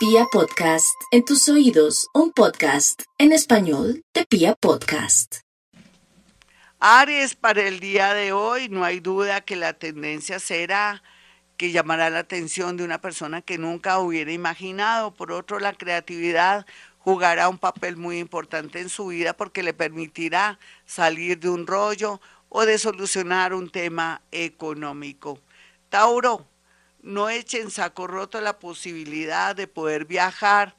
Pia Podcast, en tus oídos, un podcast en español de Pia Podcast. Aries, para el día de hoy no hay duda que la tendencia será que llamará la atención de una persona que nunca hubiera imaginado. Por otro, la creatividad jugará un papel muy importante en su vida porque le permitirá salir de un rollo o de solucionar un tema económico. Tauro, no echen saco roto la posibilidad de poder viajar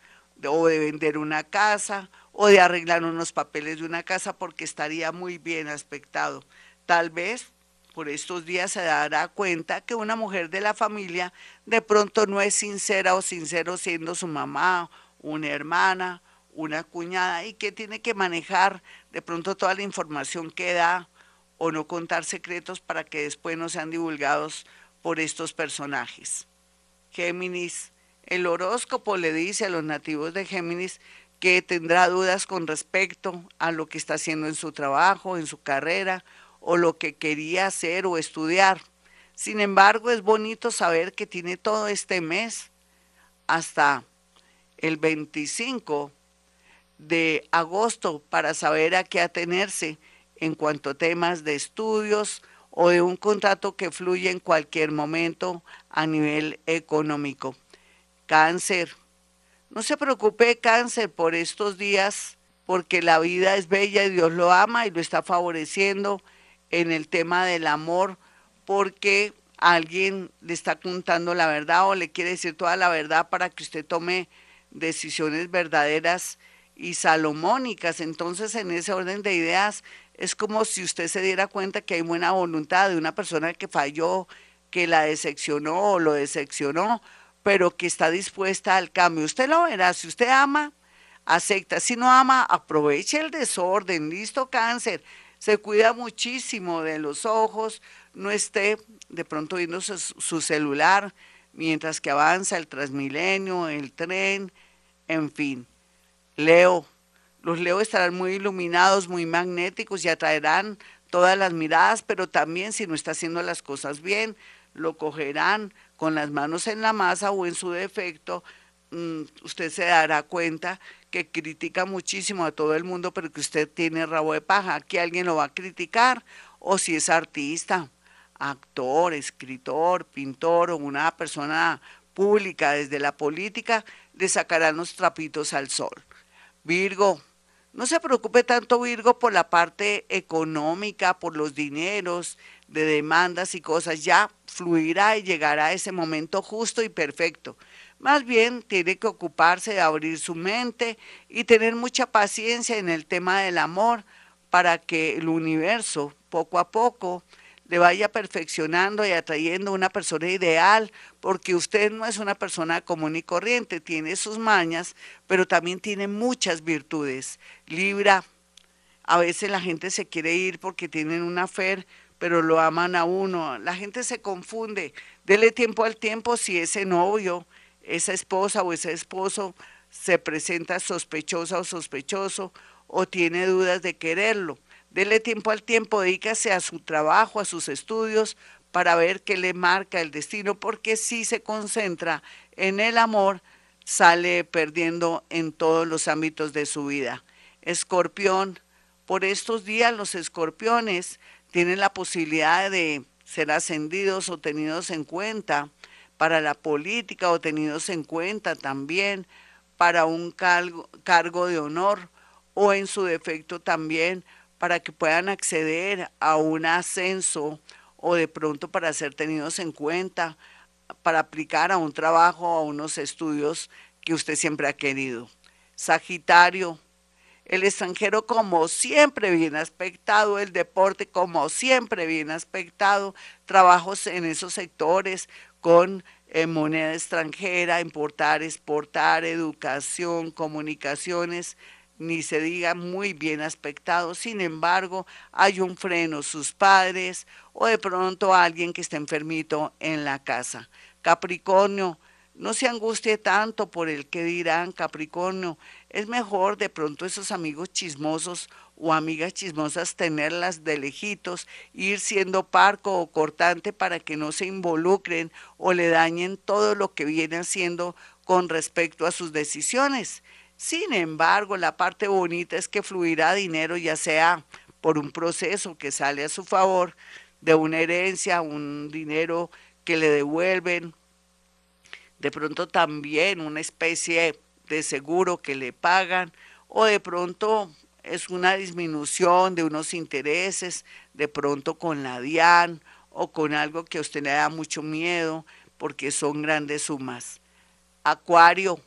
o de vender una casa o de arreglar unos papeles de una casa porque estaría muy bien aspectado. Tal vez por estos días se dará cuenta que una mujer de la familia de pronto no es sincera o sincero siendo su mamá, una hermana, una cuñada y que tiene que manejar de pronto toda la información que da o no contar secretos para que después no sean divulgados por estos personajes. Géminis, el horóscopo le dice a los nativos de Géminis que tendrá dudas con respecto a lo que está haciendo en su trabajo, en su carrera o lo que quería hacer o estudiar. Sin embargo, es bonito saber que tiene todo este mes hasta el 25 de agosto para saber a qué atenerse en cuanto a temas de estudios o de un contrato que fluye en cualquier momento a nivel económico. Cáncer. No se preocupe cáncer por estos días porque la vida es bella y Dios lo ama y lo está favoreciendo en el tema del amor porque alguien le está contando la verdad o le quiere decir toda la verdad para que usted tome decisiones verdaderas y salomónicas. Entonces, en ese orden de ideas, es como si usted se diera cuenta que hay buena voluntad de una persona que falló, que la decepcionó o lo decepcionó, pero que está dispuesta al cambio. Usted lo verá, si usted ama, acepta, si no ama, aproveche el desorden, listo cáncer, se cuida muchísimo de los ojos, no esté de pronto viendo su, su celular mientras que avanza el transmilenio, el tren, en fin. Leo, los Leo estarán muy iluminados, muy magnéticos y atraerán todas las miradas, pero también si no está haciendo las cosas bien, lo cogerán con las manos en la masa o en su defecto, mm, usted se dará cuenta que critica muchísimo a todo el mundo, pero que usted tiene rabo de paja, que alguien lo va a criticar, o si es artista, actor, escritor, pintor o una persona pública desde la política, le sacarán los trapitos al sol. Virgo, no se preocupe tanto Virgo por la parte económica, por los dineros, de demandas y cosas. Ya fluirá y llegará ese momento justo y perfecto. Más bien tiene que ocuparse de abrir su mente y tener mucha paciencia en el tema del amor para que el universo poco a poco le vaya perfeccionando y atrayendo una persona ideal, porque usted no es una persona común y corriente, tiene sus mañas, pero también tiene muchas virtudes. Libra, a veces la gente se quiere ir porque tienen una fe, pero lo aman a uno. La gente se confunde. Dele tiempo al tiempo si ese novio, esa esposa o ese esposo se presenta sospechosa o sospechoso o tiene dudas de quererlo Dele tiempo al tiempo, dedícase a su trabajo, a sus estudios, para ver qué le marca el destino, porque si se concentra en el amor, sale perdiendo en todos los ámbitos de su vida. Escorpión, por estos días los escorpiones tienen la posibilidad de ser ascendidos o tenidos en cuenta para la política o tenidos en cuenta también para un cargo, cargo de honor o en su defecto también para que puedan acceder a un ascenso o de pronto para ser tenidos en cuenta, para aplicar a un trabajo, a unos estudios que usted siempre ha querido. Sagitario, el extranjero como siempre bien aspectado, el deporte como siempre bien aspectado, trabajos en esos sectores con eh, moneda extranjera, importar, exportar, educación, comunicaciones, ni se diga muy bien aspectado, sin embargo, hay un freno, sus padres o de pronto alguien que está enfermito en la casa. Capricornio, no se angustie tanto por el que dirán Capricornio. Es mejor de pronto esos amigos chismosos o amigas chismosas tenerlas de lejitos, ir siendo parco o cortante para que no se involucren o le dañen todo lo que viene haciendo con respecto a sus decisiones. Sin embargo, la parte bonita es que fluirá dinero ya sea por un proceso que sale a su favor, de una herencia, un dinero que le devuelven, de pronto también una especie de seguro que le pagan, o de pronto es una disminución de unos intereses, de pronto con la DIAN o con algo que a usted le da mucho miedo, porque son grandes sumas. Acuario,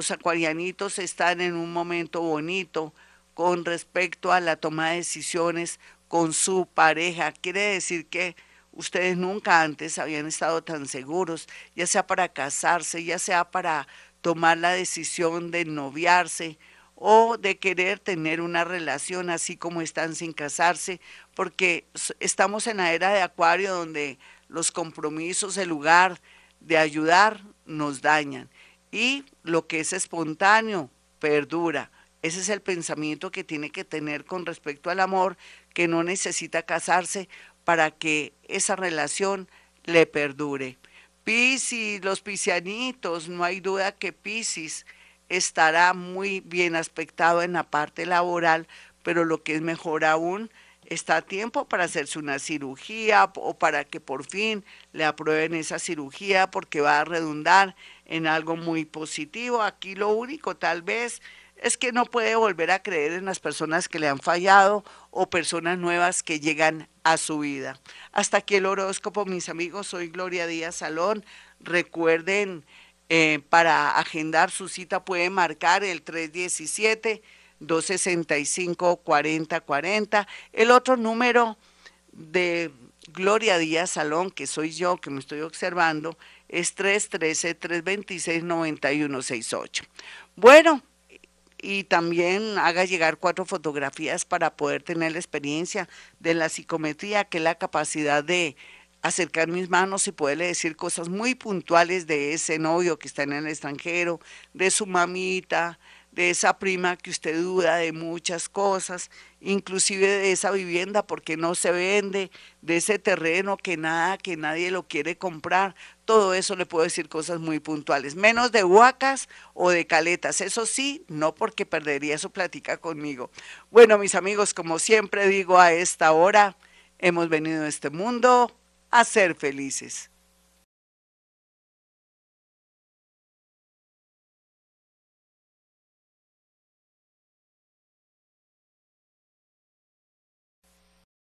los acuarianitos están en un momento bonito con respecto a la toma de decisiones con su pareja. Quiere decir que ustedes nunca antes habían estado tan seguros, ya sea para casarse, ya sea para tomar la decisión de noviarse o de querer tener una relación así como están sin casarse, porque estamos en la era de Acuario donde los compromisos, el lugar de ayudar, nos dañan y lo que es espontáneo perdura. Ese es el pensamiento que tiene que tener con respecto al amor, que no necesita casarse para que esa relación le perdure. Piscis, los piscianitos, no hay duda que Piscis estará muy bien aspectado en la parte laboral, pero lo que es mejor aún, está a tiempo para hacerse una cirugía o para que por fin le aprueben esa cirugía porque va a redundar en algo muy positivo. Aquí lo único tal vez es que no puede volver a creer en las personas que le han fallado o personas nuevas que llegan a su vida. Hasta aquí el horóscopo, mis amigos. Soy Gloria Díaz Salón. Recuerden, eh, para agendar su cita puede marcar el 317. 265-4040. El otro número de Gloria Díaz Salón, que soy yo que me estoy observando, es 313-326-9168. Bueno, y también haga llegar cuatro fotografías para poder tener la experiencia de la psicometría, que es la capacidad de acercar mis manos y poderle decir cosas muy puntuales de ese novio que está en el extranjero, de su mamita, de esa prima que usted duda de muchas cosas, inclusive de esa vivienda porque no se vende, de ese terreno que nada, que nadie lo quiere comprar, todo eso le puedo decir cosas muy puntuales, menos de huacas o de caletas, eso sí, no porque perdería su plática conmigo. Bueno, mis amigos, como siempre digo a esta hora, hemos venido a este mundo a ser felices.